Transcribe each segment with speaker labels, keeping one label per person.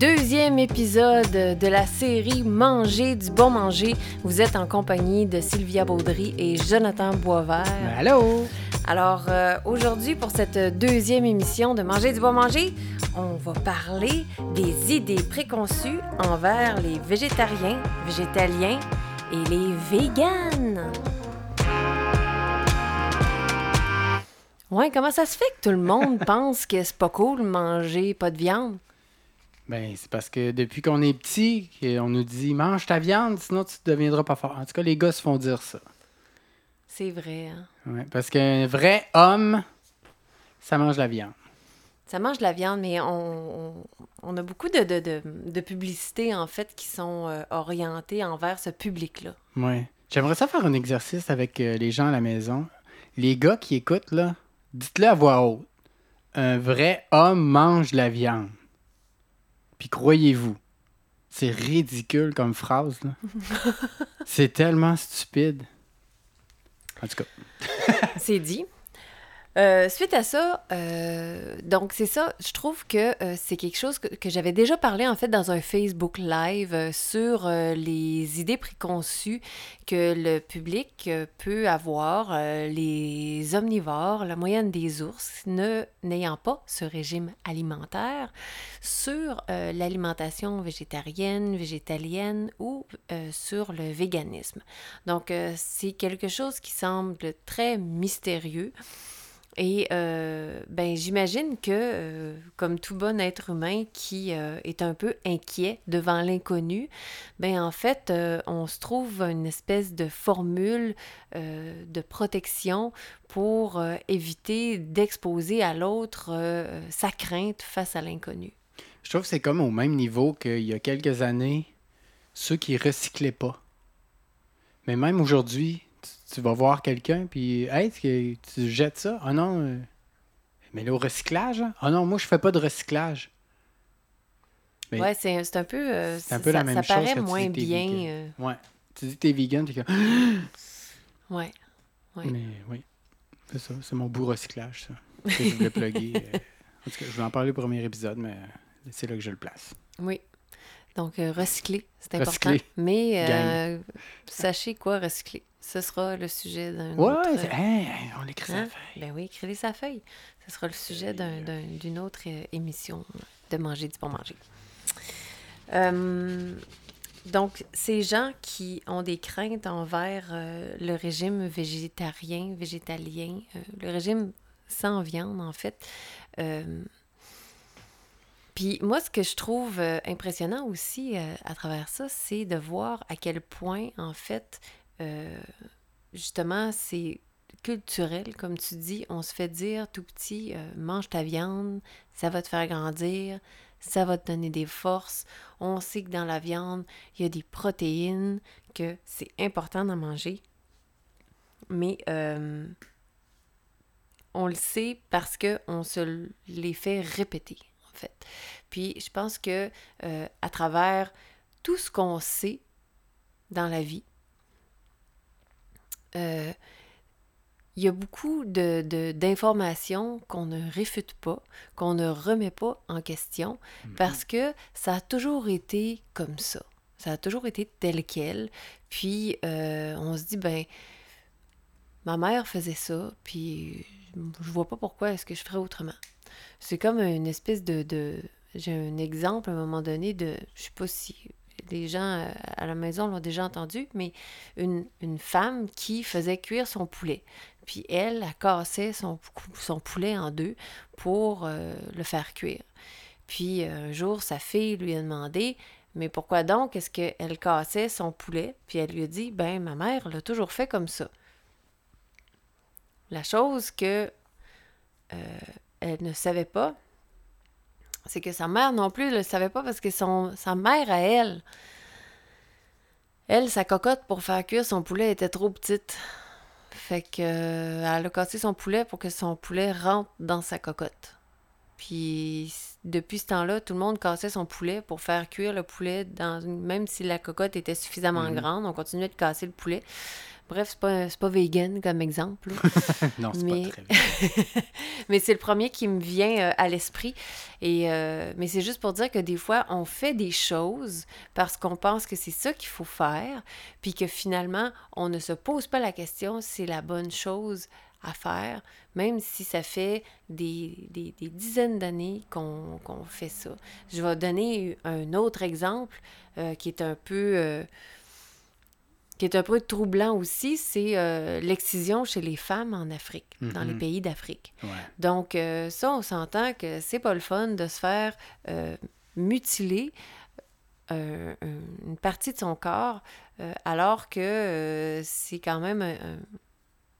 Speaker 1: deuxième épisode de la série Manger du bon manger. Vous êtes en compagnie de Sylvia Baudry et Jonathan Boisvert.
Speaker 2: Allô?
Speaker 1: Alors euh, aujourd'hui, pour cette deuxième émission de Manger du bon manger, on va parler des idées préconçues envers les végétariens, végétaliens et les véganes. Ouais, comment ça se fait que tout le monde pense que c'est pas cool manger pas de viande?
Speaker 2: Ben, c'est parce que depuis qu'on est petit, on nous dit mange ta viande, sinon tu ne deviendras pas fort. En tout cas, les gars se font dire ça.
Speaker 1: C'est vrai, hein?
Speaker 2: Ouais, parce qu'un vrai homme, ça mange la viande.
Speaker 1: Ça mange de la viande, mais on, on, a beaucoup de, de, de, de publicités, en fait, qui sont euh, orientées envers ce public-là.
Speaker 2: Oui. J'aimerais ça faire un exercice avec euh, les gens à la maison. Les gars qui écoutent, là, dites-le à voix haute. Un vrai homme mange de la viande. Puis croyez-vous, c'est ridicule comme phrase. Là. c'est tellement stupide. En tout cas.
Speaker 1: c'est dit. Euh, suite à ça, euh, donc c'est ça, je trouve que euh, c'est quelque chose que, j'avais déjà parlé en fait dans un Facebook Live sur les idées préconçues que le public peut avoir, les omnivores, la moyenne des ours, n'ayant pas ce régime alimentaire, sur l'alimentation végétarienne, végétalienne ou sur le véganisme. Donc c'est quelque chose qui semble très mystérieux. Et euh, ben, j'imagine que, euh, comme tout bon être humain qui euh, est un peu inquiet devant l'inconnu, ben, en fait, on se trouve une espèce de formule de protection pour éviter d'exposer à l'autre sa crainte face à l'inconnu.
Speaker 2: Je trouve que c'est comme au même niveau qu'il y a quelques années, ceux qui recyclaient pas. Mais même aujourd'hui, tu, vas voir quelqu'un, puis hey, tu, tu jettes ça? Ah non, euh, mais là, au recyclage, hein? ah non, moi, je fais pas de recyclage. Mais
Speaker 1: Ouais, c'est c'est un peu. euh,
Speaker 2: c'est un peu
Speaker 1: ça,
Speaker 2: la même
Speaker 1: ça
Speaker 2: chose
Speaker 1: paraît
Speaker 2: tu
Speaker 1: moins
Speaker 2: dis que t'es
Speaker 1: bien.
Speaker 2: vegan.
Speaker 1: euh,
Speaker 2: Ouais. Tu dis que t'es vegan, puis comme,
Speaker 1: ouais. Ouais.
Speaker 2: mais oui, c'est ça, c'est mon bout recyclage, ça. que je voulais plugger. En tout cas, je vais en parler au premier épisode, mais c'est là que je le place.
Speaker 1: Oui. Donc, euh, recycler, c'est important.
Speaker 2: Recycler.
Speaker 1: Mais euh, sachez quoi recycler. Ce sera le sujet d'un
Speaker 2: Ouais,
Speaker 1: autre...
Speaker 2: hey, hey, on l'écrit
Speaker 1: Hein?
Speaker 2: ça feuille.
Speaker 1: Ben oui, écrivez sa feuille. Ce sera le sujet d'un- d'un- d'une autre euh, émission de Manger du bon manger. Euh, donc, ces gens qui ont des craintes envers euh, le régime végétarien, végétalien, euh, le régime sans viande, en fait. Puis moi, ce que je trouve euh, impressionnant aussi euh, à travers ça, c'est de voir à quel point, en fait, euh, justement, c'est culturel, comme tu dis. On se fait dire tout petit, mange ta viande, ça va te faire grandir, ça va te donner des forces. On sait que dans la viande, il y a des protéines, que c'est important d'en manger. Mais on le sait parce qu'on se les fait répéter, fait. Puis je pense que euh, à travers tout ce qu'on sait dans la vie, euh, il y a beaucoup de, de- d'informations qu'on ne réfute pas, qu'on ne remet pas en question, parce que ça a toujours été comme ça. Ça a toujours été tel quel. Puis euh, on se dit, ben, ma mère faisait ça, puis je vois pas pourquoi est-ce que je ferais autrement. C'est comme une espèce de... de- J'ai un exemple à un moment donné de... Je sais pas si les gens euh, à la maison l'ont déjà entendu, mais une, femme qui faisait cuire son poulet. Puis elle, elle cassait son, pou- son poulet en deux pour euh, le faire cuire. Puis euh, un jour, sa fille lui a demandé Mais pourquoi donc est-ce qu'elle cassait son poulet Puis elle lui a dit Ben, ma mère l'a toujours fait comme ça. La chose que elle ne savait pas, c'est que sa mère non plus ne le savait pas parce que son, sa mère à elle, elle, sa cocotte pour faire cuire son poulet était trop petite. Fait que euh, elle a cassé son poulet pour que son poulet rentre dans sa cocotte. Puis depuis ce temps-là, tout le monde cassait son poulet pour faire cuire le poulet dans une... même si la cocotte était suffisamment
Speaker 2: Mhm.
Speaker 1: grande, on continuait de casser le poulet. Bref, c'est pas, pas vegan comme exemple.
Speaker 2: non, c'est
Speaker 1: Mais-
Speaker 2: pas très
Speaker 1: mais c'est le premier qui me vient euh, à l'esprit. Et euh, mais c'est juste pour dire que des fois, on fait des choses parce qu'on pense que c'est ça qu'il faut faire, puis que finalement, on ne se pose pas la question si c'est la bonne chose à faire, même si ça fait des, des- des dizaines d'années qu'on qu'on fait ça. Je vais donner un autre exemple euh, qui est un peu... euh, qui est un peu troublant aussi, c'est euh, l'excision chez les femmes en Afrique, dans les
Speaker 2: Mhm.
Speaker 1: pays d'Afrique.
Speaker 2: Ouais.
Speaker 1: Donc, euh, ça, on s'entend que c'est pas le fun de se faire euh, mutiler un- une partie de son corps, alors que c'est quand même un. un-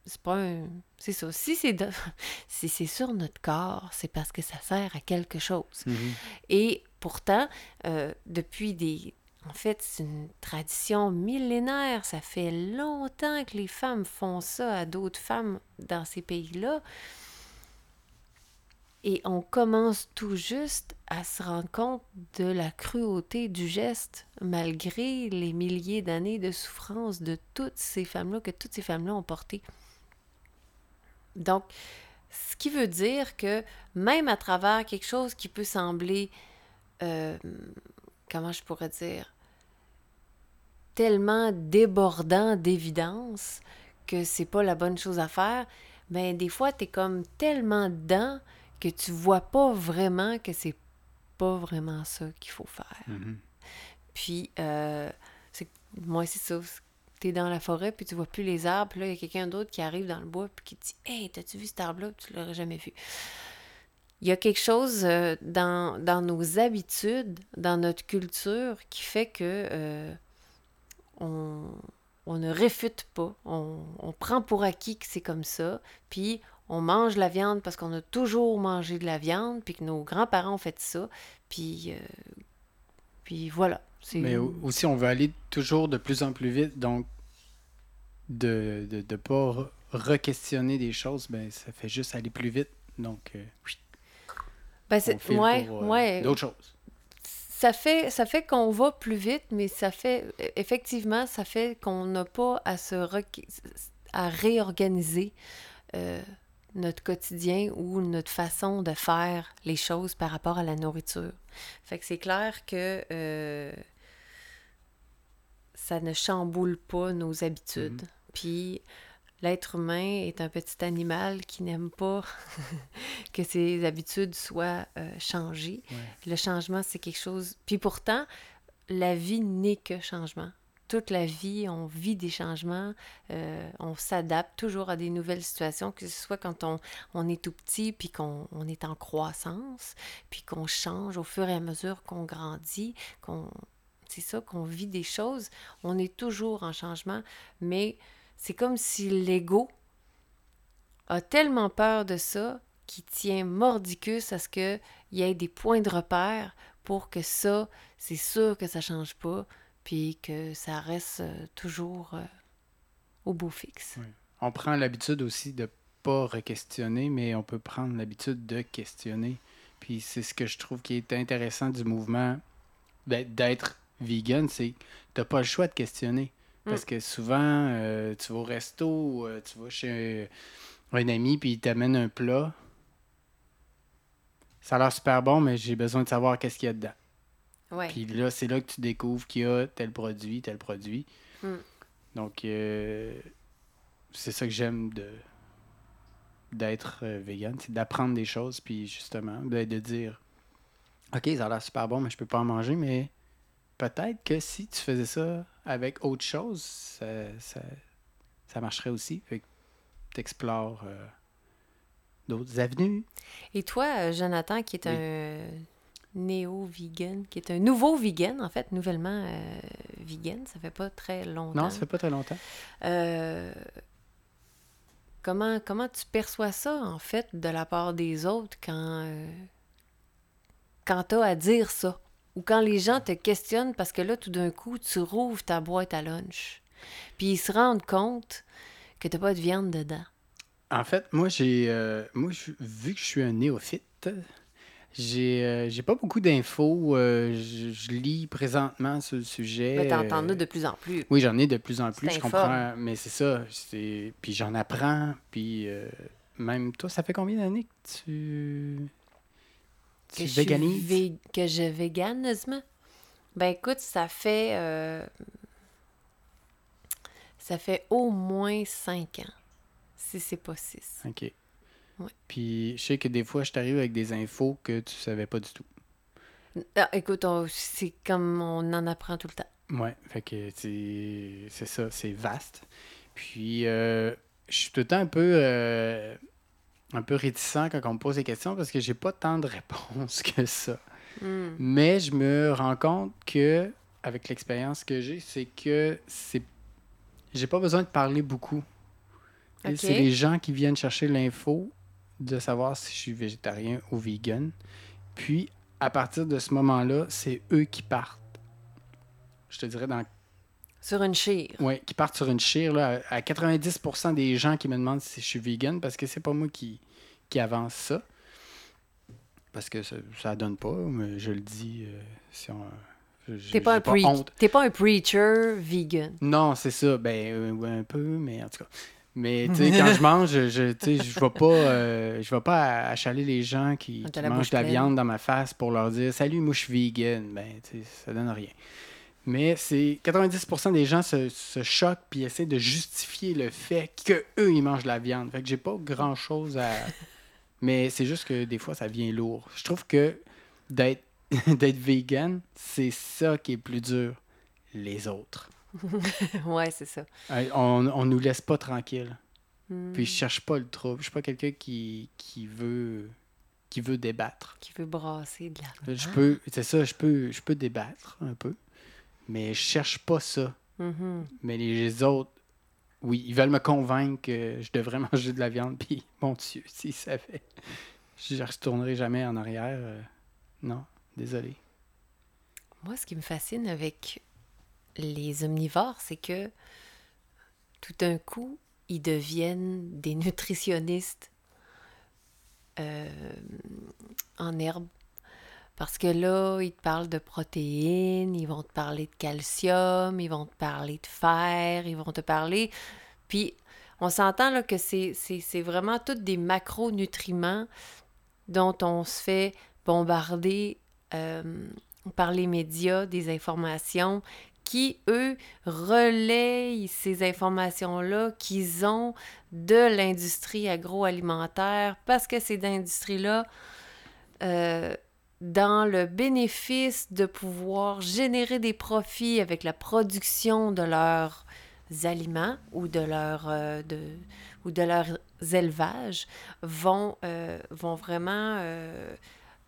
Speaker 1: c'est pas un. C'est ça. Si c'est de- si c'est sur notre corps, c'est parce que ça sert à quelque chose.
Speaker 2: Mhm.
Speaker 1: Et pourtant, euh, depuis des... En fait, c'est une tradition millénaire. Ça fait longtemps que les femmes font ça à d'autres femmes dans ces pays-là. Et on commence tout juste à se rendre compte de la cruauté du geste, malgré les milliers d'années de souffrance de toutes ces femmes-là, que toutes ces femmes-là ont porté. Donc, ce qui veut dire que même à travers quelque chose qui peut sembler, euh, comment je pourrais dire, tellement débordant d'évidence que c'est pas la bonne chose à faire, ben des fois, tu es comme tellement dedans que tu vois pas vraiment que c'est pas vraiment ça qu'il faut faire.
Speaker 2: Mhm.
Speaker 1: Puis, euh, moi, c'est ça. T'es dans la forêt, puis tu vois plus les arbres. Puis là, il y a quelqu'un d'autre qui arrive dans le bois, puis qui te dit Hey, t'as-tu vu cet arbre-là Puis Tu l'aurais jamais vu. Il y a quelque chose euh, dans, dans nos habitudes, dans notre culture, qui fait que euh, on, on ne réfute pas. On, on prend pour acquis que c'est comme ça. Puis on mange la viande parce qu'on a toujours mangé de la viande, puis que nos grands-parents ont fait ça. Puis, euh, puis voilà.
Speaker 2: Mais au- aussi, on veut aller toujours de plus en plus vite, donc de ne pas re- re-questionner des choses, ben, ça fait juste aller plus vite. Donc, euh,
Speaker 1: Ben, c'est- ouais,
Speaker 2: pour, euh,
Speaker 1: ouais.
Speaker 2: d'autres choses.
Speaker 1: Ça fait, ça fait qu'on va plus vite, mais ça fait, effectivement, ça fait qu'on n'a pas à se requ- à réorganiser euh, notre quotidien ou notre façon de faire les choses par rapport à la nourriture. Fait que c'est clair que euh, ça ne chamboule pas nos habitudes. Puis l'être humain est un petit animal qui n'aime pas que ses habitudes soient euh, changées.
Speaker 2: Ouais.
Speaker 1: Le changement, c'est quelque chose. Puis pourtant, la vie n'est que changement. Toute la vie, on vit des changements, euh, on s'adapte toujours à des nouvelles situations, que ce soit quand on, on est tout petit, puis qu'on on est en croissance, puis qu'on change au fur et à mesure qu'on grandit, qu'on c'est ça, qu'on vit des choses. On est toujours en changement, mais c'est comme si l'ego a tellement peur de ça qu'il tient mordicus à ce qu'il y ait des points de repère pour que ça, c'est sûr que ça change pas, puis que ça reste euh, toujours euh, au beau fixe.
Speaker 2: On prend l'habitude aussi de pas re-questionner, mais on peut prendre l'habitude de questionner. Puis c'est ce que je trouve qui est intéressant du mouvement d'être- d'être vegan, c'est que t'as pas le choix de questionner. Parce que souvent, euh, tu vas au resto, euh, tu vas chez un, ami, puis il t'amène un plat. Ça a l'air super bon, mais j'ai besoin de savoir qu'est-ce qu'il y a dedans.
Speaker 1: Ouais.
Speaker 2: Puis là, c'est là que tu découvres qu'il y a tel produit, tel produit.
Speaker 1: Mm.
Speaker 2: Donc, euh, c'est ça que j'aime de d'être vegan, c'est d'apprendre des choses, puis justement, de, de dire OK, ça a l'air super bon, mais je peux pas en manger, mais peut-être que si tu faisais ça avec autre chose, ça, ça, ça marcherait aussi. Fait que t'explores euh, d'autres avenues.
Speaker 1: Et toi, euh, Jonathan, qui est
Speaker 2: Oui.
Speaker 1: un néo-vegan, qui est un nouveau vegan, en fait, nouvellement euh, vegan, ça fait pas très longtemps.
Speaker 2: Non, ça fait pas très longtemps.
Speaker 1: Euh, comment, comment tu perçois ça, en fait, de la part des autres quand, euh, quand tu as à dire ça? Ou quand les gens te questionnent parce que là, tout d'un coup, tu rouvres ta boîte à lunch. Puis ils se rendent compte que t'as pas de viande dedans.
Speaker 2: En fait, moi, j'ai. euh, moi, vu que je suis un néophyte, J'ai euh, j'ai pas beaucoup d'infos. euh, je, je lis présentement sur le sujet.
Speaker 1: Mais t'en t'en
Speaker 2: euh,
Speaker 1: as de plus en plus.
Speaker 2: Oui, j'en ai de plus en plus,
Speaker 1: Tu
Speaker 2: je comprends. Mais c'est ça. Puis j'en apprends. Puis même toi, ça fait combien d'années que tu.
Speaker 1: Que je suis Que je véganisme? Ben écoute, ça fait... euh, Ça fait au moins cinq ans. Si c'est pas six.
Speaker 2: OK.
Speaker 1: Ouais.
Speaker 2: Puis je sais que des fois, je t'arrive avec des infos que tu savais pas du tout.
Speaker 1: Ah, écoute, on- c'est comme on en apprend tout le temps.
Speaker 2: Ouais, fait que c'est c'est ça, c'est vaste. Puis euh, je suis tout le temps un peu euh, un peu réticent quand on me pose des questions parce que j'ai pas tant de réponses que ça.
Speaker 1: Hmm.
Speaker 2: Mais je me rends compte que avec l'expérience que j'ai, c'est que c'est j'ai pas besoin de parler beaucoup. C'est les gens qui viennent chercher l'info de savoir si je suis végétarien ou vegan. Puis à partir de ce moment-là, c'est eux qui partent. Je te dirais dans
Speaker 1: Sur une chire.
Speaker 2: Ouais, qui partent sur une chire là, à à 90% des gens qui me demandent si je suis vegan parce que c'est pas moi qui, qui avance ça. Parce que ça, ça donne pas, mais je le dis euh, si on.
Speaker 1: T'es pas, un pre- pas un preacher vegan.
Speaker 2: Non, c'est ça. Ben, euh, un peu, mais en tout cas. Mais tu sais, quand je mange, je, je, je vais pas, euh, je vais pas achaler les gens qui, mangent de la
Speaker 1: pleine.
Speaker 2: viande dans ma face pour leur dire Salut, moi je suis vegan. Ben, tu sais, ça donne rien. Mais c'est 90% des gens se, se choquent puis essaient de justifier le fait que eux ils mangent de la viande. Fait que j'ai pas grand chose à. Mais c'est juste que des fois ça vient lourd. Je trouve que d'être d'être vegan, c'est ça qui est plus dur. Les autres.
Speaker 1: ouais, c'est ça.
Speaker 2: On, on nous laisse pas tranquille.
Speaker 1: Hmm.
Speaker 2: Puis je cherche pas le trouble. Je suis pas quelqu'un qui, qui veut qui veut débattre.
Speaker 1: Qui veut brasser de la...
Speaker 2: Je peux, c'est ça, je peux, je peux débattre un peu, mais je cherche pas ça.
Speaker 1: Mhm.
Speaker 2: Mais les autres, oui, ils veulent me convaincre que je devrais manger de la viande. Puis mon Dieu, s'ils savaient, je ne retournerai jamais en arrière. euh, non, désolé.
Speaker 1: Moi, ce qui me fascine avec les omnivores, c'est que tout d'un coup, ils deviennent des nutritionnistes euh, en herbe. Parce que là, ils te parlent de protéines, ils vont te parler de calcium, ils vont te parler de fer, ils vont te parler... Puis, on s'entend là que c'est vraiment tous des macronutriments dont on se fait bombarder euh, par les médias des informations qui, eux, relayent ces informations-là qu'ils ont de l'industrie agroalimentaire parce que ces industries-là, euh, dans le bénéfice de pouvoir générer des profits avec la production de leurs aliments ou de leur euh, de, ou de leurs élevages vont, euh, vont vraiment euh,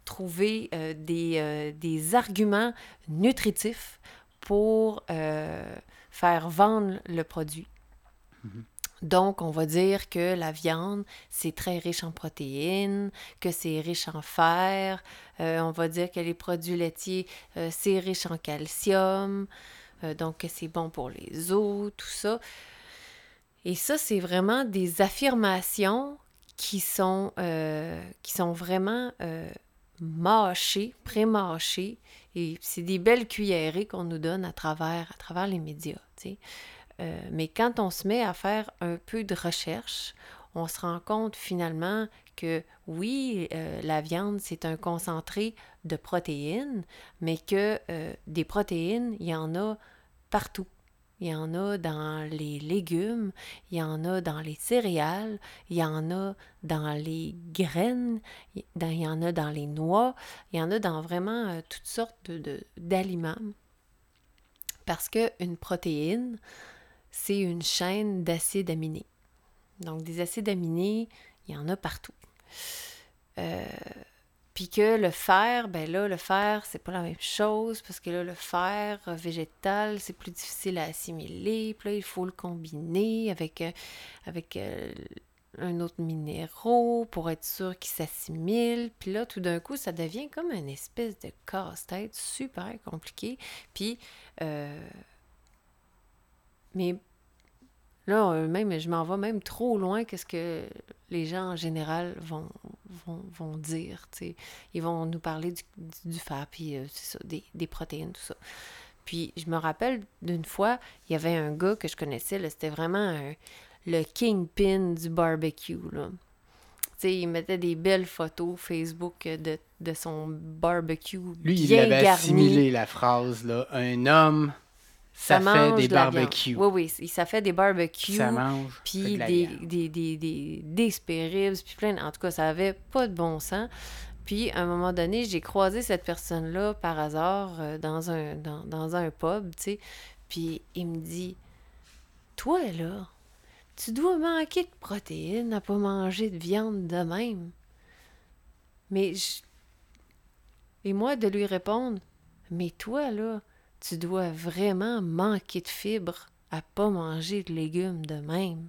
Speaker 1: trouver des, des arguments nutritifs pour faire vendre le produit.
Speaker 2: Mhm.
Speaker 1: Donc, on va dire que la viande, c'est très riche en protéines, que c'est riche en fer. Euh, on va dire que les produits laitiers, euh, c'est riche en calcium. Euh, donc, que c'est bon pour les os, tout ça. Et ça, c'est vraiment des affirmations qui sont, qui sont vraiment euh, mâchées, pré-mâchées. Et c'est des belles cuillerées qu'on nous donne à travers, à travers les médias. mais quand on se met à faire un peu de recherche, on se rend compte finalement que oui, euh, la viande, c'est un concentré de protéines, mais que euh, des protéines, il y en a partout. Il y en a dans les légumes, il y en a dans les céréales, il y en a dans les graines, il y en a dans les noix, il y en a dans vraiment euh, toutes sortes de- de- d'aliments. Parce qu'une protéine, c'est une chaîne d'acides aminés. Donc, des acides aminés, il y en a partout. Euh, puis que le fer, ben là, le fer, c'est pas la même chose parce que là, le fer végétal, c'est plus difficile à assimiler. Puis là, il faut le combiner avec, euh, avec euh, un autre minéraux pour être sûr qu'il s'assimile. Puis là, tout d'un coup, ça devient comme une espèce de casse-tête super compliqué. Puis, euh, mais là, euh, même, je m'en vais même trop loin que ce que les gens en général vont, vont, vont dire. Ils vont nous parler du, du, fat, puis euh, ça, des, des protéines, tout ça. Puis je me rappelle d'une fois, il y avait un gars que je connaissais, c'était vraiment un- le kingpin du barbecue. Là. Il mettait des belles photos Facebook de, de son barbecue
Speaker 2: Lui, il
Speaker 1: bien
Speaker 2: avait
Speaker 1: garni.
Speaker 2: assimilé la phrase, là. Un homme, ça, fait
Speaker 1: mange
Speaker 2: des
Speaker 1: de
Speaker 2: barbecues.
Speaker 1: Oui, oui, ça fait des barbecues.
Speaker 2: Ça mange. fait
Speaker 1: puis
Speaker 2: de
Speaker 1: des, des, des, des, des puis plein. En tout cas, ça avait pas de bon sens. Puis, à un moment donné, j'ai croisé cette personne-là par hasard euh, dans, un, dans, dans un pub, tu sais. Puis, il me dit Toi, là, tu dois manquer de protéines à pas manger de viande de même. Mais je... Et moi, de lui répondre Mais toi, là, tu dois vraiment manquer de fibres à pas manger de légumes de même.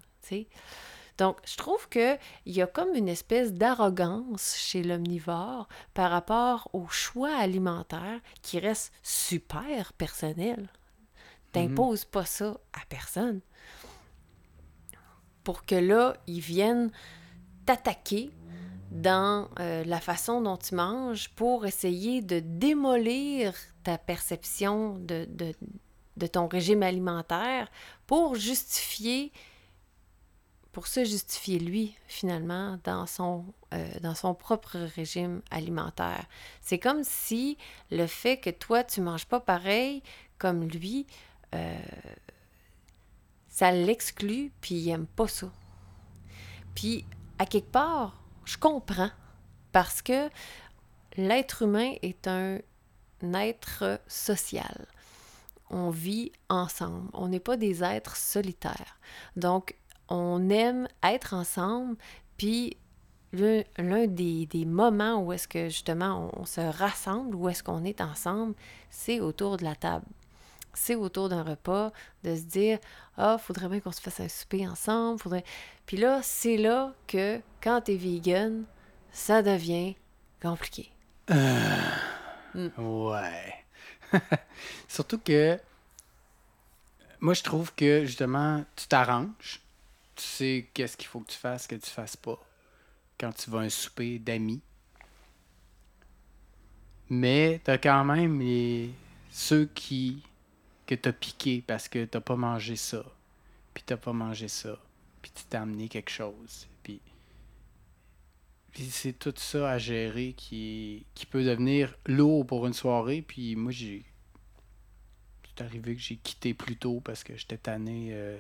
Speaker 1: Donc, je trouve qu'il y a comme une espèce d'arrogance chez l'omnivore par rapport au choix alimentaire qui reste super personnel. T'imposes pas ça à personne. Pour que là, ils viennent t'attaquer dans euh, la façon dont tu manges pour essayer de démolir ta perception de, de, de ton régime alimentaire pour justifier pour se justifier lui, finalement, dans son, euh, dans son propre régime alimentaire. C'est comme si le fait que toi, tu manges pas pareil comme lui, euh, ça l'exclut, puis il aime pas ça. Puis, à quelque part, je comprends, parce que l'être humain est un être social. On vit ensemble. On n'est pas des êtres solitaires. Donc, on aime être ensemble, puis l'un des moments où est-ce que justement on, on se rassemble, où est-ce qu'on est ensemble, c'est autour de la table. C'est autour d'un repas, de se dire Ah, faudrait bien qu'on se fasse un souper ensemble. Faudrait... Puis là, c'est là que quand t'es vegan, ça devient compliqué.
Speaker 2: Ouais. Surtout que moi, je trouve que justement, tu t'arranges. Tu sais qu'est-ce qu'il faut que tu fasses, que tu fasses pas. Quand tu vas à un souper d'amis. Mais t'as quand même les... ceux qui que t'as piqué parce que t'as pas mangé ça. Puis t'as pas mangé ça. Puis tu t'as amené quelque chose. Puis puis c'est tout ça à gérer qui, qui peut devenir lourd pour une soirée. Puis moi, j'ai. C'est arrivé que j'ai quitté plus tôt parce que j'étais tanné euh,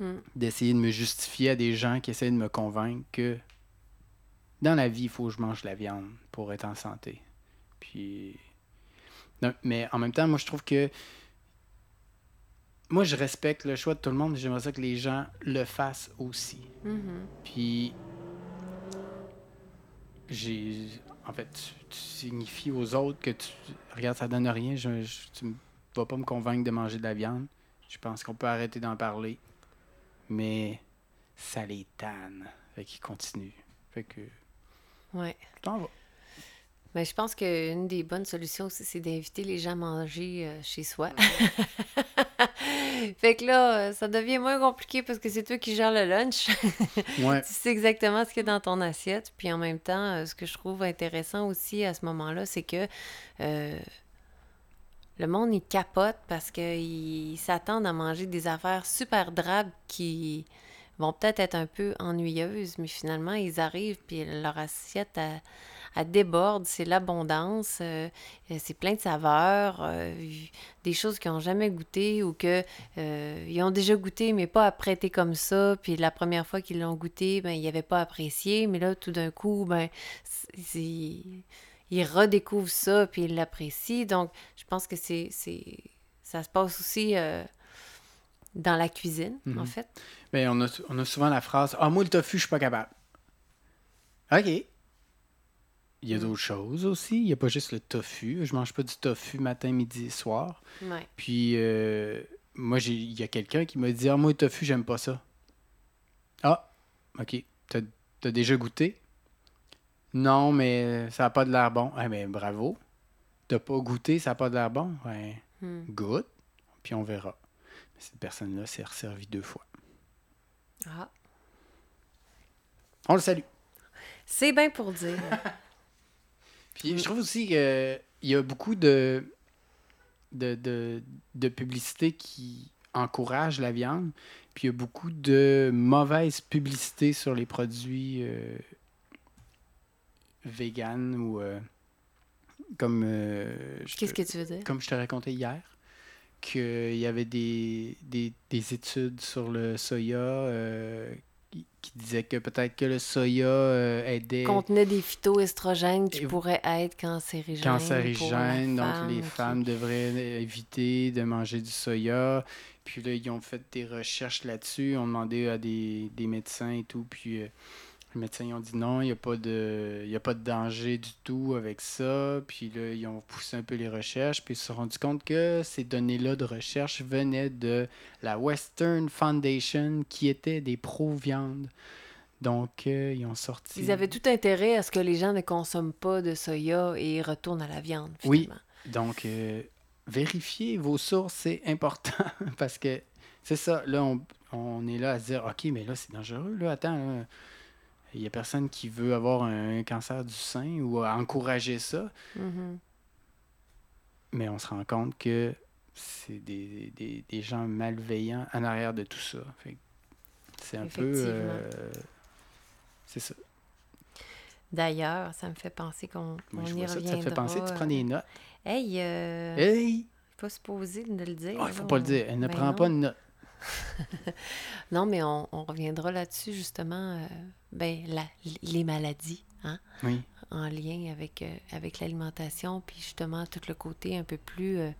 Speaker 1: Mm.
Speaker 2: d'essayer de me justifier à des gens qui essaient de me convaincre que dans la vie, il faut que je mange de la viande pour être en santé. Puis. Mais en même temps, moi, je trouve que. Moi, je respecte le choix de tout le monde, j'aimerais ça que les gens le fassent aussi.
Speaker 1: Mhm.
Speaker 2: Puis, j'ai. En fait, tu, tu signifies aux autres que tu. Regarde, ça donne rien. Je, je- tu ne vas pas me convaincre de manger de la viande. Je pense qu'on peut arrêter d'en parler. Mais ça les tanne. Fait qu'ils continuent. Fait que.
Speaker 1: Ouais.
Speaker 2: Tu t'en vas.
Speaker 1: Mais je pense qu'une des bonnes solutions aussi, c'est d'inviter les gens à manger euh, chez soi. fait que là, euh, ça devient moins compliqué parce que c'est toi qui gères le lunch.
Speaker 2: Ouais.
Speaker 1: tu sais exactement ce qu'il y a dans ton assiette. Puis en même temps, euh, ce que je trouve intéressant aussi à ce moment-là, c'est que euh, le monde, il capote parce qu'ils s'attendent à manger des affaires super drabes qui vont peut-être être un peu ennuyeuses, mais finalement, ils arrivent, puis leur assiette, elle, elle déborde, c'est l'abondance, euh, euh, c'est plein de saveurs, euh, des choses qu'ils n'ont jamais goûté ou que euh, ils ont déjà goûté, mais pas apprêté comme ça, puis la première fois qu'ils l'ont goûté, ben, ils n'avaient pas apprécié, mais là, tout d'un coup, ben, c'est- ils redécouvrent ça, puis ils l'apprécient, donc je pense que c'est, ça se passe aussi dans la cuisine, en
Speaker 2: Mhm.
Speaker 1: fait.
Speaker 2: Mais on a, on a souvent la phrase Ah, moi, le tofu, je suis pas capable. OK. Il y a
Speaker 1: Mm.
Speaker 2: d'autres choses aussi. Il n'y a pas juste le tofu. Je mange pas du tofu matin, midi, soir.
Speaker 1: Ouais.
Speaker 2: Puis, euh, moi, il y a quelqu'un qui m'a dit Ah, moi, le tofu, j'aime pas ça. Ah, OK. T'as as déjà goûté? Non, mais ça n'a pas de l'air bon. Ah, mais bravo. T'as pas goûté, ça n'a pas de l'air bon? Ouais,
Speaker 1: Hmm.
Speaker 2: goûte, puis on verra. Mais cette personne-là s'est resservie deux fois.
Speaker 1: Ah.
Speaker 2: On le salue.
Speaker 1: C'est bien pour dire.
Speaker 2: Puis je trouve aussi qu'il y a beaucoup de, de, de, de publicité qui encourage la viande. Puis il y a beaucoup de mauvaise publicité sur les produits euh, vegan ou euh, comme euh,
Speaker 1: Qu'est-ce que tu veux dire?
Speaker 2: comme je te racontais hier qu'il y avait des, des, des études sur le soya euh, qui, disaient que peut-être que le soya euh, aidait
Speaker 1: Contenait des phytoestrogènes qui
Speaker 2: Et-
Speaker 1: pourraient être cancérigènes.
Speaker 2: donc
Speaker 1: femme
Speaker 2: les femmes devraient éviter de manger du soya. Puis là, ils ont fait des recherches là-dessus, ils ont demandé à des, des médecins et tout, puis euh, les médecins ils ont dit non, il n'y a, pas de- y a pas de danger du tout avec ça. Puis là, ils ont poussé un peu les recherches, puis ils se sont rendus compte que ces données-là de recherche venaient de la Western Foundation, qui était des pro-viande. Donc, euh, ils ont sorti...
Speaker 1: Ils avaient tout intérêt à ce que les gens ne consomment pas de soya et retournent à la viande,
Speaker 2: Oui.
Speaker 1: finalement.
Speaker 2: Donc, euh, vérifiez vos sources, c'est important parce que c'est ça. Là, on, on est là à se dire OK, mais là, c'est dangereux. Là, attends, là. Il n'y a personne qui veut avoir un cancer du sein ou à encourager ça.
Speaker 1: Mhm.
Speaker 2: Mais on se rend compte que c'est des, des- des gens malveillants en arrière de tout ça. C'est un peu. Euh, c'est ça.
Speaker 1: D'ailleurs, ça me fait penser qu'on on
Speaker 2: je
Speaker 1: y
Speaker 2: vois ça,
Speaker 1: reviendra.
Speaker 2: ça te fait penser, tu prends des notes.
Speaker 1: Hey, euh,
Speaker 2: Hey!
Speaker 1: pas supposé de le dire.
Speaker 2: Il faut
Speaker 1: là,
Speaker 2: pas le dire. Elle ne
Speaker 1: ben
Speaker 2: prend
Speaker 1: non.
Speaker 2: pas de notes.
Speaker 1: Non, mais on, on reviendra là-dessus, justement. euh, ben, la- les maladies, hein,
Speaker 2: Oui.
Speaker 1: en lien avec, euh, avec l'alimentation, puis justement tout le côté un peu plus euh,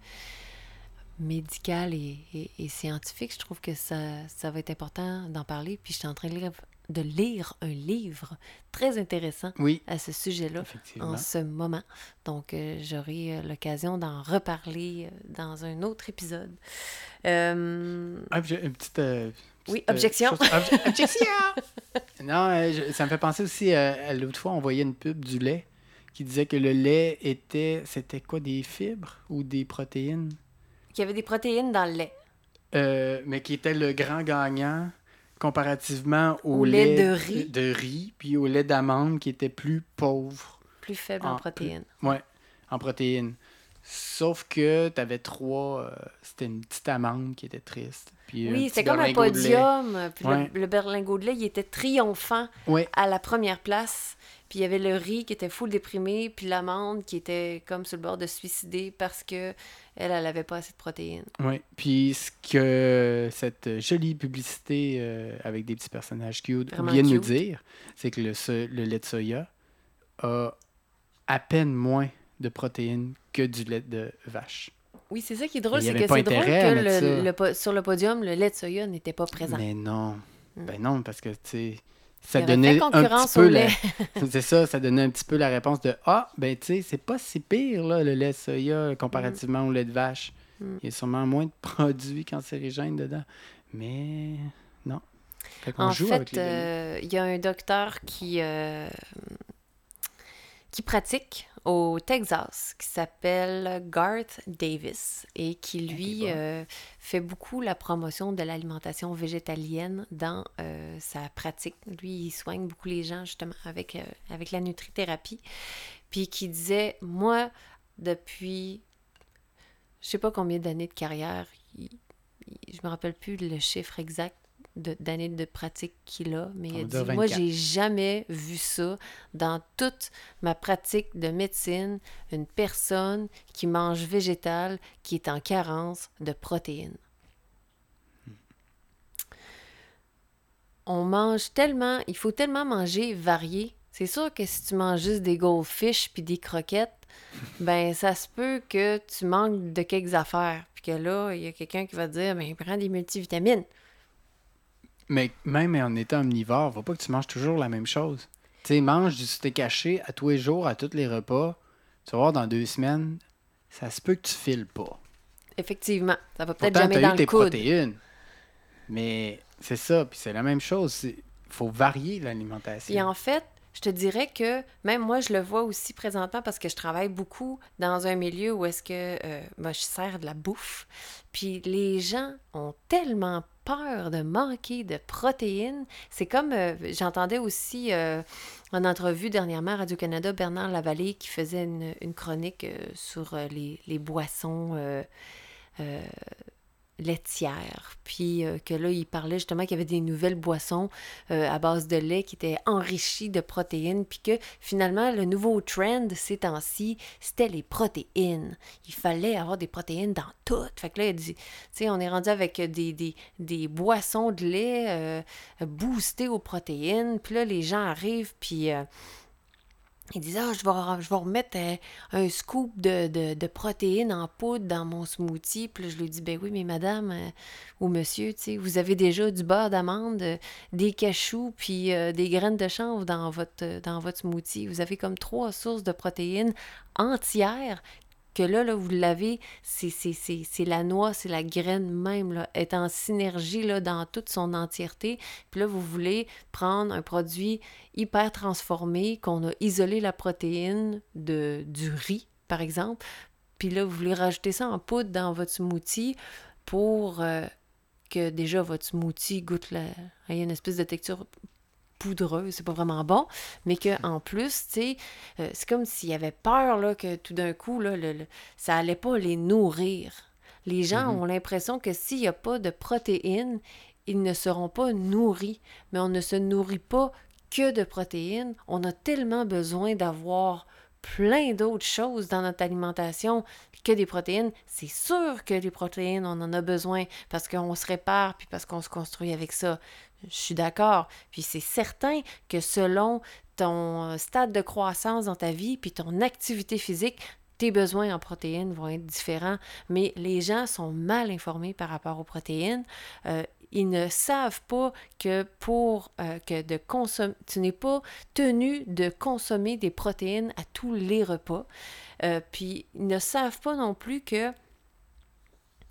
Speaker 1: médical et, et- et scientifique. Je trouve que ça, ça va être important d'en parler. Puis je suis en train de lire, de lire un livre très intéressant
Speaker 2: Oui,
Speaker 1: à ce sujet-là en ce moment. Donc, euh, j'aurai euh, l'occasion d'en reparler euh, dans un autre épisode. Euh,
Speaker 2: j'ai une petite. euh,
Speaker 1: Oui,
Speaker 2: petite,
Speaker 1: objection.
Speaker 2: chose- obje- objection! non, je- ça me fait penser aussi. à L'autre fois, on voyait une pub du lait qui disait que le lait était. C'était quoi, des fibres ou des protéines?
Speaker 1: qu'il y avait des protéines dans le lait.
Speaker 2: Mais qui était le grand gagnant comparativement au,
Speaker 1: Au lait de riz.
Speaker 2: de riz, puis au lait d'amande qui était plus pauvre.
Speaker 1: Plus faible en protéines.
Speaker 2: Ouais, en protéines. Sauf que tu avais trois. euh, c'était une petite amande qui était triste. Puis
Speaker 1: Oui, c'était comme un podium. Puis
Speaker 2: Ouais.
Speaker 1: le, le berlingot de lait, il était triomphant
Speaker 2: Ouais.
Speaker 1: à la première place. Puis il y avait le riz qui était full déprimé, puis l'amande qui était comme sur le bord de suicider parce que elle, elle avait pas assez de protéines.
Speaker 2: Oui, puis ce que cette jolie publicité euh, avec des petits personnages cute
Speaker 1: Vraiment
Speaker 2: vient de nous dire, c'est que le, so- le lait de soya a à peine moins de protéines que du lait de vache.
Speaker 1: Oui, c'est ça qui est drôle, c'est que c'est drôle que le- sur le podium, le lait de soya n'était pas présent.
Speaker 2: Mais non,
Speaker 1: Mm.
Speaker 2: ben non, parce que tu sais, ça donnait un petit peu la... c'est ça, ça donnait un petit peu la réponse de ah ben tu sais c'est pas si pire là le lait soya comparativement au lait de vache.
Speaker 1: Mm.
Speaker 2: Il y a sûrement moins de produits cancérigènes dedans, mais non. Fait
Speaker 1: En
Speaker 2: joue
Speaker 1: fait, euh, il y a un docteur qui, euh, qui pratique au Texas, qui s'appelle Garth Davis, et qui, lui,
Speaker 2: bon.
Speaker 1: euh, fait beaucoup la promotion de l'alimentation végétalienne dans euh, sa pratique. Lui, il soigne beaucoup les gens, justement, avec, euh, avec la nutrithérapie. Puis qui disait, moi, depuis, je sais pas combien d'années de carrière, il- il- je me rappelle plus le chiffre exact d'années de, pratique qu'il a, mais il a dit, moi,
Speaker 2: 24.
Speaker 1: j'ai jamais vu ça dans toute ma pratique de médecine, une personne qui mange végétal, qui est en carence de protéines. On mange tellement, il faut tellement manger varié. C'est sûr que si tu manges juste des goldfish puis des croquettes, ben ça se peut que tu manques de quelques affaires. Puis que là, il y a quelqu'un qui va te dire, ben prends des multivitamines.
Speaker 2: Mais même en étant omnivore, faut pas que tu manges toujours la même chose. Tu sais, mange du steak haché à tous les jours, à tous les repas. Tu vas voir, dans deux semaines, ça se peut que tu files pas.
Speaker 1: Effectivement, ça va peut-être jamais dans
Speaker 2: eu
Speaker 1: le
Speaker 2: tes
Speaker 1: coude.
Speaker 2: protéines. Mais c'est ça, puis c'est la même chose. Il faut varier l'alimentation.
Speaker 1: en fait, je te dirais que même moi, je le vois aussi présentement parce que je travaille beaucoup dans un milieu où est-ce que euh, ben, je sers de la bouffe. Puis les gens ont tellement peur de manquer de protéines. C'est comme, euh, j'entendais aussi euh, en entrevue dernièrement à Radio-Canada, Bernard Lavallée qui faisait une, chronique euh, sur les, les, boissons laitière. Puis euh, que là, il parlait justement qu'il y avait des nouvelles boissons euh, à base de lait qui étaient enrichies de protéines. Puis que finalement, le nouveau trend ces temps-ci, c'était les protéines. Il fallait avoir des protéines dans tout. Fait que là, il dit, tu sais, on est rendu avec des, des, des boissons de lait euh, boostées aux protéines. Puis là, les gens arrivent, puis il disait, ah, je, vais, je remettre euh, un, scoop de, protéines en poudre dans mon smoothie. Puis je lui dis, ben oui, mais madame euh, ou monsieur, vous avez déjà du beurre d'amande, euh, des cachous, puis des graines de chanvre dans votre, dans votre smoothie. Vous avez comme trois sources de protéines entières que là, là vous l'avez, c'est la noix, c'est la graine même, est en synergie dans toute son entièreté. Puis là, vous voulez prendre un produit hyper transformé, qu'on a isolé la protéine de, du riz, par exemple. Puis là, vous voulez rajouter ça en poudre dans votre smoothie pour euh, que déjà votre smoothie goûte la... Il une espèce de texture poudreux, c'est pas vraiment bon, mais qu'en plus, tu sais, euh, c'est comme s'il y avait peur là, que tout d'un coup, là, ça allait pas les nourrir. Les gens mhm. ont l'impression que s'il n'y a pas de protéines, ils ne seront pas nourris. Mais on ne se nourrit pas que de protéines. On a tellement besoin d'avoir plein d'autres choses dans notre alimentation que des protéines. C'est sûr que les protéines, on en a besoin parce qu'on se répare puis parce qu'on se construit avec ça. Je suis d'accord. Puis c'est certain que selon ton stade de croissance dans ta vie puis ton activité physique, tes besoins en protéines vont être différents, mais les gens sont mal informés par rapport aux protéines. Euh, ils ne savent pas que pour euh, que de consommer, tu n'es pas tenu de consommer des protéines à tous les repas. Euh, puis ils ne savent pas non plus que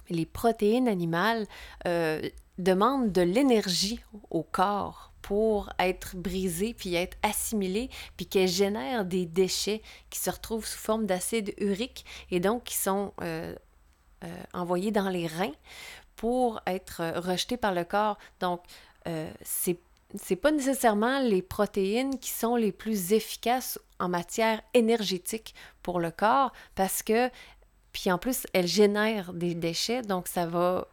Speaker 1: les protéines animales euh, demandent de l'énergie au corps pour être brisées puis être assimilées puis qu'elles génèrent des déchets qui se retrouvent sous forme d'acide urique et donc qui sont envoyés dans les reins pour être euh, rejeté par le corps. Donc, euh, c'est c'est pas nécessairement les protéines qui sont les plus efficaces en matière énergétique pour le corps parce que puis en plus elles génèrent des déchets donc ça va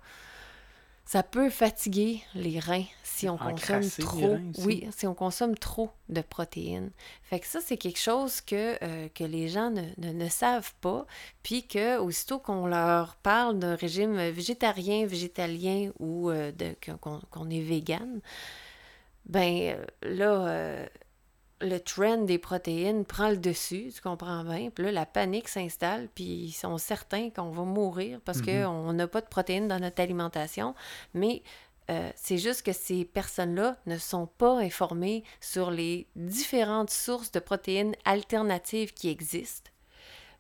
Speaker 1: ça peut fatiguer les reins si on consomme trop. Oui, si on consomme trop de protéines. Fait que ça, c'est quelque chose que, euh, que les gens ne, ne, savent pas. Puis que aussitôt qu'on leur parle d'un régime végétarien, végétalien ou euh, de, qu'on, est vegan, ben euh, là, le trend des protéines prend le dessus, tu comprends bien. Puis là, la panique s'installe, puis ils sont certains qu'on va mourir parce mm-hmm. qu'on n'a pas de protéines dans notre alimentation. Mais euh, c'est juste que ces personnes-là ne sont pas informées sur les différentes sources de protéines alternatives qui existent.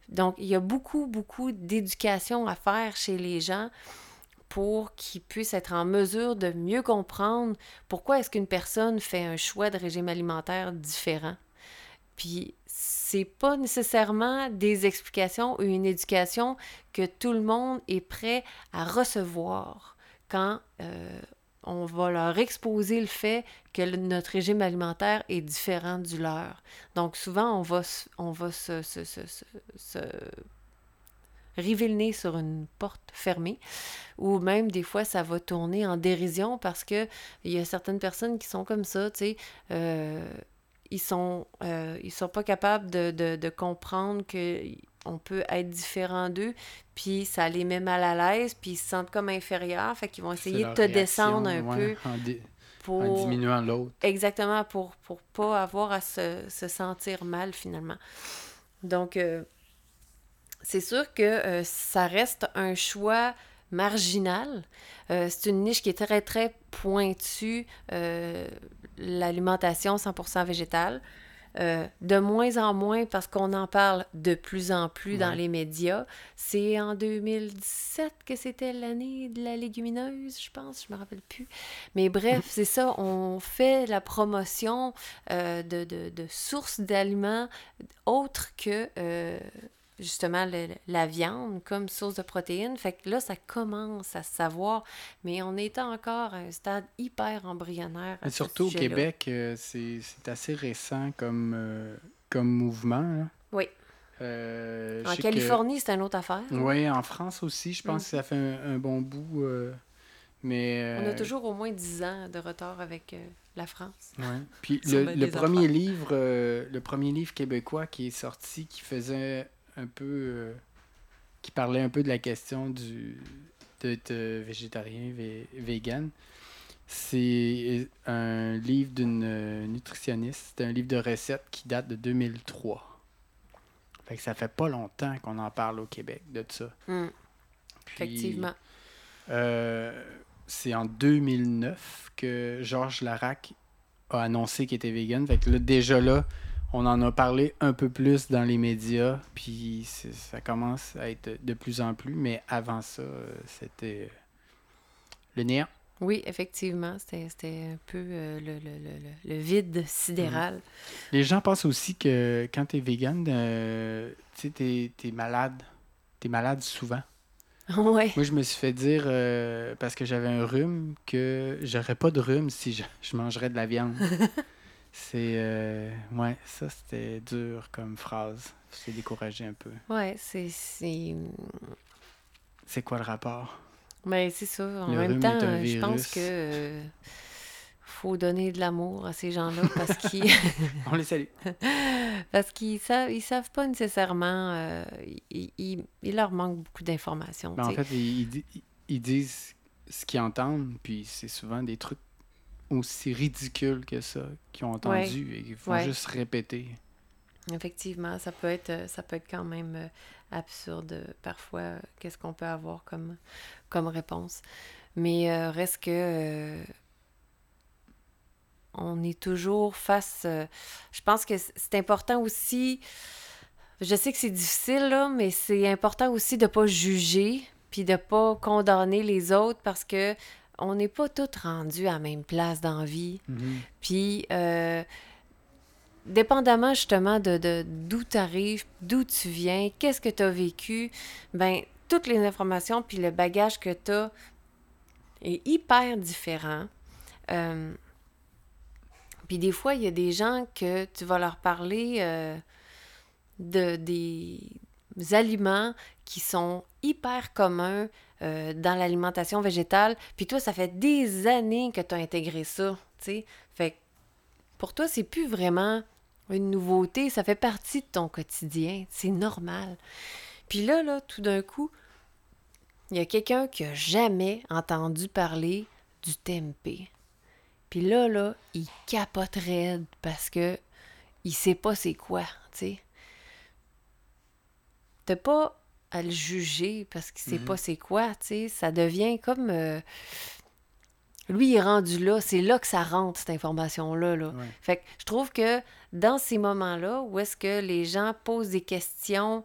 Speaker 1: Donc, il y a beaucoup, beaucoup d'éducation à faire chez les gens pour qu'ils puissent être en mesure de mieux comprendre pourquoi est-ce qu'une personne fait un choix de régime alimentaire différent. Puis c'est pas nécessairement des explications ou une éducation que tout le monde est prêt à recevoir quand euh, on va leur exposer le fait que notre régime alimentaire est différent du leur. Donc souvent, on va, on va se, river le nez sur une porte fermée, ou même des fois ça va tourner en dérision parce que il y a certaines personnes qui sont comme ça, tu sais, euh, ils sont euh, ils sont pas capables de, de, de comprendre que on peut être différent d'eux, puis ça les met mal à l'aise, puis ils se sentent comme inférieurs, fait qu'ils vont essayer de te descendre un peu.
Speaker 2: En, pour... diminuant l'autre.
Speaker 1: Exactement, pour ne pas avoir à se, se, sentir mal finalement. Donc, euh, c'est sûr que euh, ça reste un choix marginal. Euh, c'est une niche qui est très, très pointue, euh, l'alimentation 100% végétale. de moins en moins parce qu'on en parle de plus en plus dans les médias. C'est en 2017 que c'était l'année de la légumineuse, je pense, je me rappelle plus. Mais bref, c'est ça, on fait la promotion de, de, de, sources d'aliments autres que justement le- la viande comme source de protéines. Fait que là, ça commence à se savoir, mais on est encore à un stade hyper embryonnaire. à
Speaker 2: Mais
Speaker 1: ce
Speaker 2: surtout au. Québec, euh, c'est assez récent comme, euh, comme mouvement. là.
Speaker 1: Oui.
Speaker 2: Euh,
Speaker 1: En
Speaker 2: que-
Speaker 1: Californie, c'est une autre affaire.
Speaker 2: Oui, en France aussi, je pense que ça fait un, un bon bout. mais,
Speaker 1: On a toujours au moins 10 ans de retard avec la France.
Speaker 2: Ouais. Puis
Speaker 1: Sur
Speaker 2: le, le
Speaker 1: des
Speaker 2: premier
Speaker 1: affaires.
Speaker 2: livre, le premier livre québécois qui est sorti, qui faisait un peu, euh, qui parlait un peu de la question du d'être euh, végétarien, vé- vegan, c'est un livre d'une euh, nutritionniste. C'est un livre de recettes qui date de 2003. Fait que ça fait pas longtemps qu'on en parle au Québec de ça. Puis,
Speaker 1: effectivement.
Speaker 2: euh, c'est en 2009 que Georges Larac a annoncé qu'il était vegan. Fait que là, déjà là, on en a parlé un peu plus dans les médias, puis ça commence à être de plus en plus. Mais avant ça, euh, c'était euh, le néant.
Speaker 1: Oui, effectivement, c'était un peu euh, le, le- le- le- vide sidéral.
Speaker 2: Les gens pensent aussi que quand t'es vegan, euh, tu t'es malade. T'es malade souvent.
Speaker 1: ouais.
Speaker 2: Moi, je me suis fait dire, euh, parce que j'avais un rhume, que j'aurais pas de rhume si je, je mangerais de la viande. C'est. euh, ouais, ça, c'était dur comme phrase. J'étais découragé un peu.
Speaker 1: Ouais, c'est. c'est-
Speaker 2: C'est quoi le rapport?
Speaker 1: Mais c'est ça. En
Speaker 2: Le
Speaker 1: même temps, euh, je pense que. euh, faut donner de l'amour à ces gens-là parce qu'ils
Speaker 2: On les salue.
Speaker 1: parce qu'ils savent ils savent pas nécessairement euh, il, il- il leur manque beaucoup d'informations
Speaker 2: Ben, en fait, ils, ils disent ce qu'ils entendent, puis c'est souvent des trucs aussi ridicules que ça qu'ils ont entendu et qu'ils font
Speaker 1: Ouais.
Speaker 2: juste répéter.
Speaker 1: effectivement ça peut être euh, ça peut être quand même euh, absurde euh, parfois qu'est-ce qu'on peut avoir comme comme réponse mais euh, reste que euh, on est toujours face euh, je pense que c'est important aussi je sais que c'est difficile là mais c'est important aussi de pas juger puis de pas condamner les autres parce que on n'est pas tous rendus à la même place dans la vie
Speaker 2: Mhm.
Speaker 1: puis, euh, dépendamment justement de de- d'où tu arrives, d'où tu viens, qu'est-ce que tu as vécu, ben toutes les informations puis le bagage que tu as est hyper différent. Euh, puis des fois, il y a des gens que tu vas leur parler euh, de des aliments qui sont hyper communs euh, dans l'alimentation végétale. Puis toi, ça fait des années que tu as intégré ça, tu sais. Fait que pour toi, c'est plus vraiment une nouveauté, ça fait partie de ton quotidien, c'est normal. Puis là, là, tout d'un coup, il y a quelqu'un qui a jamais entendu parler du tempeh. Puis là, là, il capote raide parce que il sait pas c'est quoi, tu sais. T'as pas à le juger parce qu'il sait
Speaker 2: Mhm.
Speaker 1: pas c'est quoi, tu sais. Ça devient comme... euh, Lui, il est rendu là. C'est là que ça rentre, cette information-là. Là.
Speaker 2: Ouais.
Speaker 1: Fait que je trouve que dans ces moments-là, où est-ce que les gens posent des questions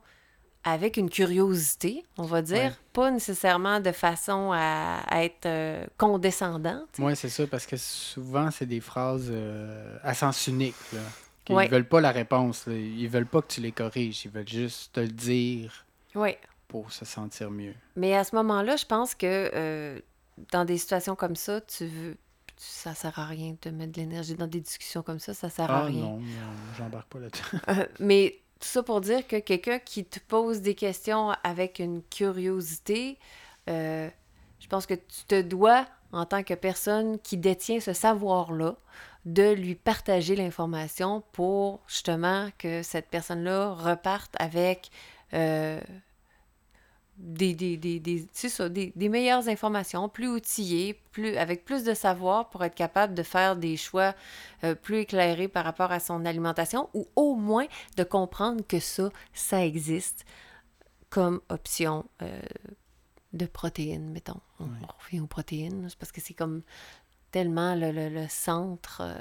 Speaker 1: avec une curiosité, on va dire,
Speaker 2: Ouais.
Speaker 1: pas nécessairement de façon à, à être euh, condescendant. tu sais.
Speaker 2: Oui, c'est ça, parce que souvent, c'est des phrases euh, à sens unique. Là, qu'ils
Speaker 1: Ouais.
Speaker 2: veulent pas la réponse. Là. Ils veulent pas que tu les corriges. Ils veulent juste te le dire
Speaker 1: Oui.
Speaker 2: pour se sentir mieux.
Speaker 1: Mais à ce moment-là, je pense que euh, dans des situations comme ça, tu veux. Ça sert à rien de mettre de l'énergie dans des discussions comme ça, ça sert à
Speaker 2: Ah
Speaker 1: rien.
Speaker 2: non, non, j'embarque pas là-dessus.
Speaker 1: Euh, mais tout ça pour dire que quelqu'un qui te pose des questions avec une curiosité, euh, je pense que tu te dois, en tant que personne qui détient ce savoir-là, de lui partager l'information pour justement que cette personne-là reparte avec euh, des, des, des, des, ça, des, des meilleures informations, plus outillées, plus, avec plus de savoir pour être capable de faire des choix euh, plus éclairés par rapport à son alimentation ou au moins de comprendre que ça, ça existe comme option euh, de protéines, mettons. On, on revient aux protéines, c'est parce que c'est comme tellement le, le- le centre. euh,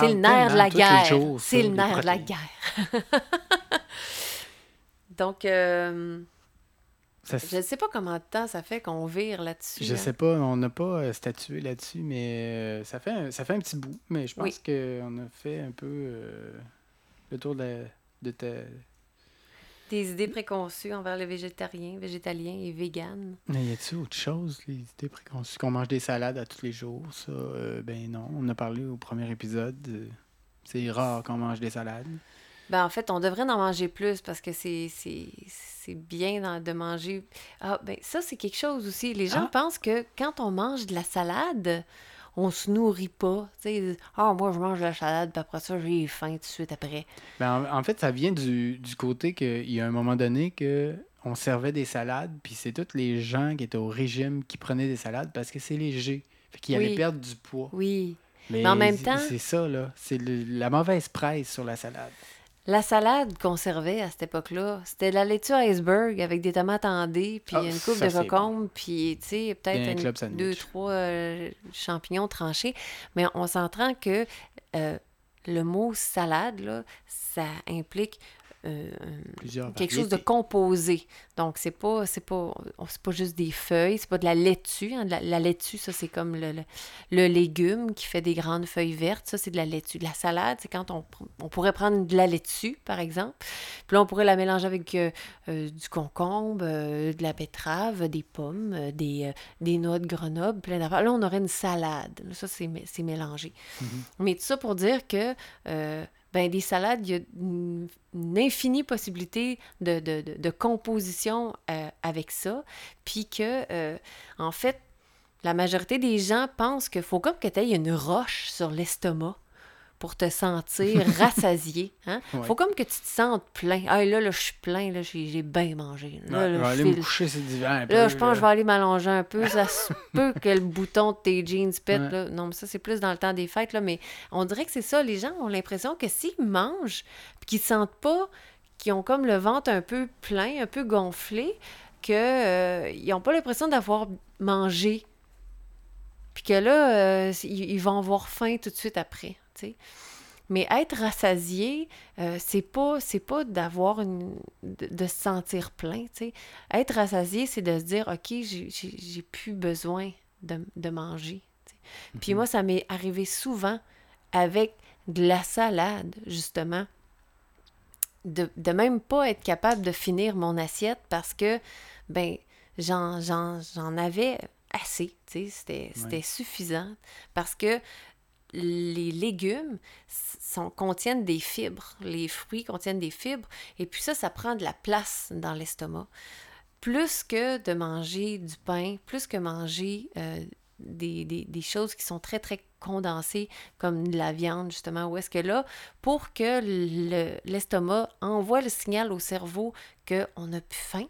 Speaker 1: c'est le nerf de la guerre. C'est le nerf de la guerre. Donc, euh,
Speaker 2: Ça
Speaker 1: je ne sais pas comment de temps ça fait qu'on vire là-dessus.
Speaker 2: Je
Speaker 1: hein.
Speaker 2: sais pas, on n'a pas euh, statué là-dessus, mais euh, ça, fait un, ça fait un petit bout. Mais je pense
Speaker 1: Oui.
Speaker 2: qu'on a fait un peu euh, le tour de, la- de ta,
Speaker 1: Des idées préconçues envers le végétarien, végétalien et vegan.
Speaker 2: Mais y a-t-il autre chose, les idées préconçues? Qu'on mange des salades à tous les jours, ça? euh, ben non, on a parlé au premier épisode. c'est rare qu'on mange des salades.
Speaker 1: Ben, en fait, on devrait en manger plus parce que c'est bien de manger. Ah, ben, ça, c'est quelque chose aussi. Les gens
Speaker 2: Ah.
Speaker 1: pensent que quand on mange de la salade, on se nourrit pas. Ah, moi, je mange de la salade, puis après ça, j'ai faim tout de suite après.
Speaker 2: Ben, en, en fait, ça vient du, du côté qu'il y a un moment donné que on servait des salades, puis c'est tous les gens qui étaient au régime qui prenaient des salades parce que c'est léger. Fait qu'ils
Speaker 1: Oui.
Speaker 2: allaient perdre du poids.
Speaker 1: Oui.
Speaker 2: Mais,
Speaker 1: en même temps-
Speaker 2: C'est ça, là. C'est la mauvaise presse sur la salade.
Speaker 1: La salade qu'on servait à cette époque-là, c'était de la laitue iceberg avec des tomates en dés, puis
Speaker 2: Ah,
Speaker 1: une coupe de concombre, puis, tu sais, peut-être deux, trois euh, champignons tranchés. Mais on s'entend que euh, le mot salade, là, ça implique euh, quelque chose de composé. Donc, c'est pas, c'est pas, c'est pas juste des feuilles, c'est pas de la laitue. hein. De La, la laitue, ça, c'est comme le, le, le légume qui fait des grandes feuilles vertes. Ça, c'est de la laitue. De la salade, c'est quand on, on pourrait prendre de la laitue, par exemple. Puis là, on pourrait la mélanger avec euh, euh, du concombre, de la betterave, des pommes, des, des noix de Grenoble, plein d'affaires. Là, on aurait une salade. Ça, c'est mé- c'est mélangé. Mais tout ça pour dire que ben, des salades, il y a une, infinie possibilité de, de, de, de composition euh, avec ça. Puis que, euh, en fait, la majorité des gens pensent qu'il faut comme que tu aies une roche sur l'estomac pour te sentir rassasié. Hein?
Speaker 2: Ouais.
Speaker 1: faut comme que tu te sentes plein. Ah, là, là, je suis plein, là, j'ai bien mangé. Là,
Speaker 2: Ouais,
Speaker 1: là,
Speaker 2: je vais aller me coucher un peu.
Speaker 1: Là, je pense que je vais aller m'allonger un peu. Ça se peut que le bouton de tes jeans pète.
Speaker 2: Ouais.
Speaker 1: Là. Non, mais ça, c'est plus dans le temps des fêtes. Là. Mais on dirait que c'est ça. Les gens ont l'impression que s'ils mangent, puis qu'ils sentent pas, qu'ils ont comme le ventre un peu plein, un peu gonflé, qu'ils n'ont pas l'impression d'avoir mangé. Puis que là, euh, ils, ils vont avoir faim tout de suite après. Sais. Mais être rassasié, euh, c'est pas c'est pas d'avoir une de, de se sentir plein, tu sais. Être rassasié, c'est de se dire OK, j'ai plus besoin de, de manger. Puis moi, ça m'est arrivé souvent avec de la salade, justement. De, de même pas être capable de finir mon assiette parce que ben j'en j'en- j'en avais assez, tu sais, c'était c'était suffisant parce que les légumes contiennent des fibres. Les fruits contiennent des fibres. Et puis ça, ça prend de la place dans l'estomac. Plus que de manger du pain, plus que manger euh, des, choses qui sont très, très condensées, comme de la viande, justement, où est-ce que là, pour que le- l'estomac envoie le signal au cerveau qu'on n'a plus faim,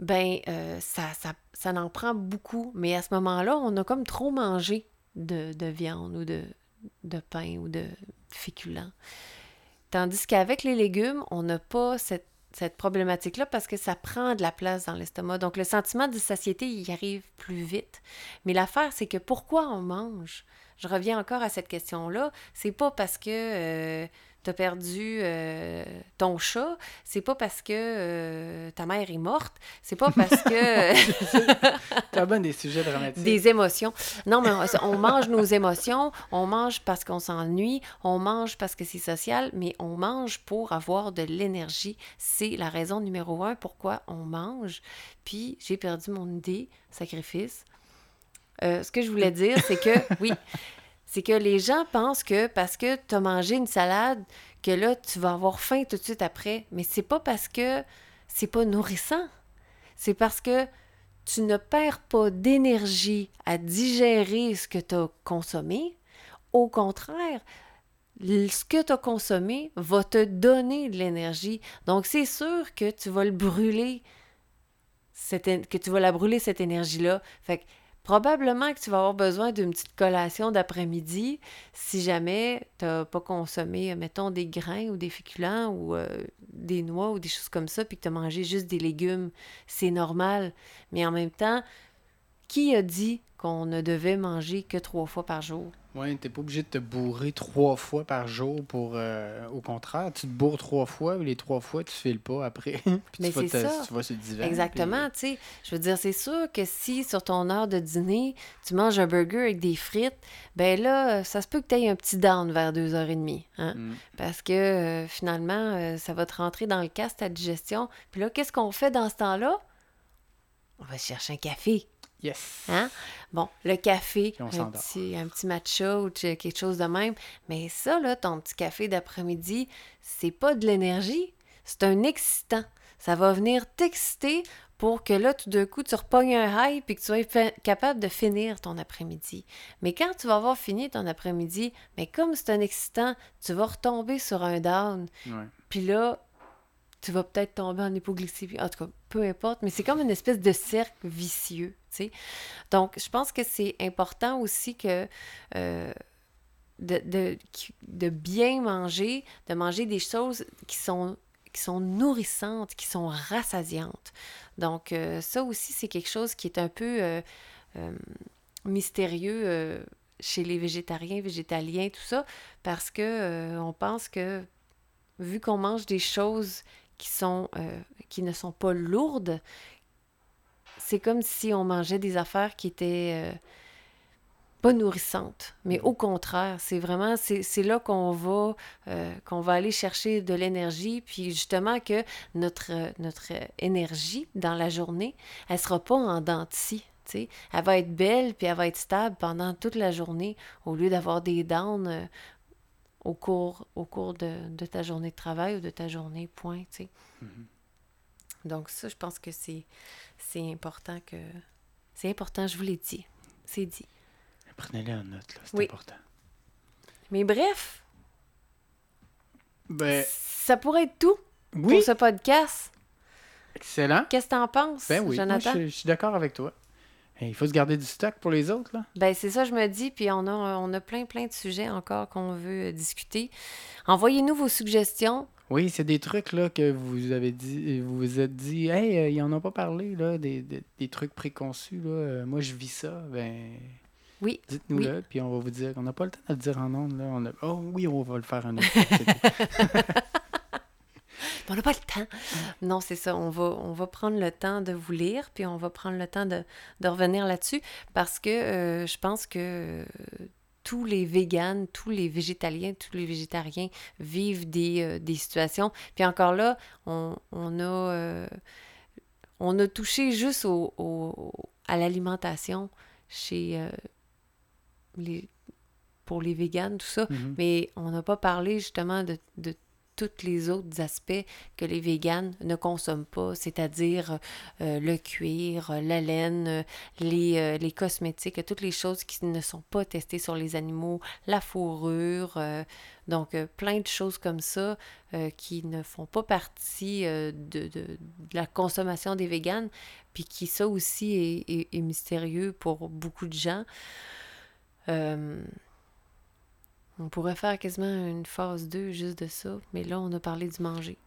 Speaker 1: ben, euh, ça, ça, ça en prend beaucoup. Mais à ce moment-là, on a comme trop mangé de, de viande ou de, pain ou de féculents. Tandis qu'avec les légumes, on n'a pas cette, cette problématique-là parce que ça prend de la place dans l'estomac. Donc, le sentiment de satiété, il arrive plus vite. Mais l'affaire, c'est que pourquoi on mange? Je reviens encore à cette question-là. C'est pas parce que tu as perdu euh, ton chat, c'est pas parce que euh, ta mère est morte, c'est pas parce que
Speaker 2: T'as bien des sujets dramatiques.
Speaker 1: des émotions. Non, mais on, on mange nos émotions, on mange parce qu'on s'ennuie, on mange parce que c'est social, mais on mange pour avoir de l'énergie. C'est la raison numéro un pourquoi on mange. Puis j'ai perdu mon idée, sacrifice. Euh, ce que je voulais dire, c'est que, oui, c'est que les gens pensent que parce que tu as mangé une salade, que là, tu vas avoir faim tout de suite après. Mais c'est pas parce que c'est pas nourrissant. C'est parce que tu ne perds pas d'énergie à digérer ce que tu as consommé. Au contraire, ce que tu as consommé va te donner de l'énergie. Donc, c'est sûr que tu vas le brûler, cette que tu vas la brûler, cette énergie-là. Fait que probablement que tu vas avoir besoin d'une petite collation d'après-midi si jamais tu n'as pas consommé, mettons, des grains ou des féculents ou euh, des noix ou des choses comme ça, puis que tu as mangé juste des légumes. C'est normal. Mais en même temps, qui a dit qu'on ne devait manger que trois fois par jour?
Speaker 2: Ouais, t'es pas obligé de te bourrer trois fois par jour pour. euh, au contraire, tu te bourres trois fois, mais les trois fois, tu files pas après. puis
Speaker 1: Mais
Speaker 2: tu, vas te-
Speaker 1: ça.
Speaker 2: tu vas sur le divan.
Speaker 1: Exactement, tu sais. Je veux dire, c'est sûr que si sur ton heure de dîner, tu manges un burger avec des frites, ben là, ça se peut que tu aies un petit down vers 2h30. Hein?
Speaker 2: puis- Mm.
Speaker 1: Parce que euh, finalement, euh, ça va te rentrer dans le casse ta digestion. Puis là, qu'est-ce qu'on fait dans ce temps-là? On va chercher un café.
Speaker 2: Yes.
Speaker 1: Hein? Bon, le café, un petit, un petit matcha ou quelque chose de même. Mais ça, là, ton petit café d'après-midi, c'est pas de l'énergie, c'est un excitant. Ça va venir t'exciter pour que là, tout d'un coup, tu repognes un high puis que tu sois capable de finir ton après-midi. Mais quand tu vas avoir fini ton après-midi, mais comme c'est un excitant, tu vas retomber sur un down.
Speaker 2: Ouais.
Speaker 1: Puis là, tu vas peut-être tomber en hypoglycémie. En tout cas, peu importe, mais c'est comme une espèce de cercle vicieux, Donc, je pense que c'est important aussi que euh, de, bien manger, de manger des choses qui sont qui sont nourrissantes, qui sont rassasiantes. Donc, euh, ça aussi, c'est quelque chose qui est un peu euh, mystérieux chez les végétariens, végétaliens, tout ça, parce que on pense que vu qu'on mange des choses qui sont qui ne sont pas lourdes, c'est comme si on mangeait des affaires qui étaient euh, pas nourrissantes. Mais au contraire, c'est vraiment c'est là qu'on va euh, qu'on va aller chercher de l'énergie, puis justement que notre euh, notre énergie dans la journée, elle sera pas en dents. Elle va être belle puis elle va être stable pendant toute la journée au lieu d'avoir des downs euh, au cours, au cours de, de ta journée de travail ou de ta journée, point.
Speaker 2: Mhm.
Speaker 1: Donc ça, je pense que c'est, c'est important que... C'est important, je vous l'ai dit. C'est dit.
Speaker 2: Prenez-les en note, là. C'est
Speaker 1: Oui.
Speaker 2: important.
Speaker 1: Mais bref,
Speaker 2: Ben,
Speaker 1: ça pourrait être tout
Speaker 2: oui.
Speaker 1: pour ce podcast.
Speaker 2: Excellent.
Speaker 1: Qu'est-ce que t'en penses,
Speaker 2: Ben oui. Moi,
Speaker 1: Jonathan?
Speaker 2: je, je suis d'accord avec toi. Et il faut se garder du stock pour les autres, là.
Speaker 1: Ben, c'est ça, je me dis, puis on a, on a plein, plein de sujets encore qu'on veut euh, discuter. Envoyez-nous vos suggestions.
Speaker 2: Oui, c'est des trucs là que vous avez dit, vous vous êtes dit, hey, euh, ils en ont pas parlé là, des, des, des trucs préconçus là. Euh, moi, je vis ça. Ben,
Speaker 1: Oui,
Speaker 2: dites-nous-le, puis on va vous dire. On n'a pas le temps de le dire en ondes là. On a... Oh oui, on va le faire en ondes.
Speaker 1: On n'a pas le temps. Non, c'est ça. On va, on va prendre le temps de vous lire, puis on va prendre le temps de, de revenir là-dessus, parce que euh, je pense que tous les véganes, tous les végétaliens, tous les végétariens vivent des, euh, des situations. Puis encore là, on, on a, euh, on a touché juste au, au- à l'alimentation chez euh, les, pour les véganes, tout ça.
Speaker 2: Mhm.
Speaker 1: Mais on n'a pas parlé justement de, de tous les autres aspects que les véganes ne consomment pas, c'est-à-dire euh, le cuir, euh, la laine, euh, les, cosmétiques, toutes les choses qui ne sont pas testées sur les animaux, la fourrure, donc plein de choses comme ça qui ne font pas partie de, la consommation des véganes, puis qui ça aussi est mystérieux pour beaucoup de gens. On pourrait faire quasiment une phase 2 juste de ça, mais là, on a parlé du manger.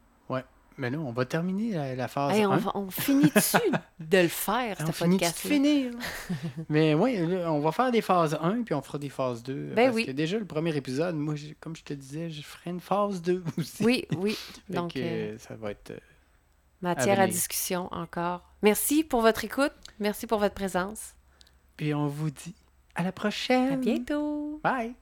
Speaker 2: Mais là, on va terminer la, la phase
Speaker 1: Hey,
Speaker 2: 1.
Speaker 1: on, va- on finit dessus de le faire,
Speaker 2: on finit de finir? Mais oui, on va faire des phases 1, puis on fera des phases 2.
Speaker 1: Ben
Speaker 2: parce
Speaker 1: oui.
Speaker 2: que déjà, le premier épisode, moi, comme je te disais, je ferai une phase 2 aussi.
Speaker 1: Oui, oui. Donc,
Speaker 2: que,
Speaker 1: euh,
Speaker 2: ça va être... euh,
Speaker 1: matière
Speaker 2: à
Speaker 1: discussion encore. Merci pour votre écoute. Merci pour votre présence.
Speaker 2: Puis on vous dit à la prochaine.
Speaker 1: À bientôt.
Speaker 2: Bye.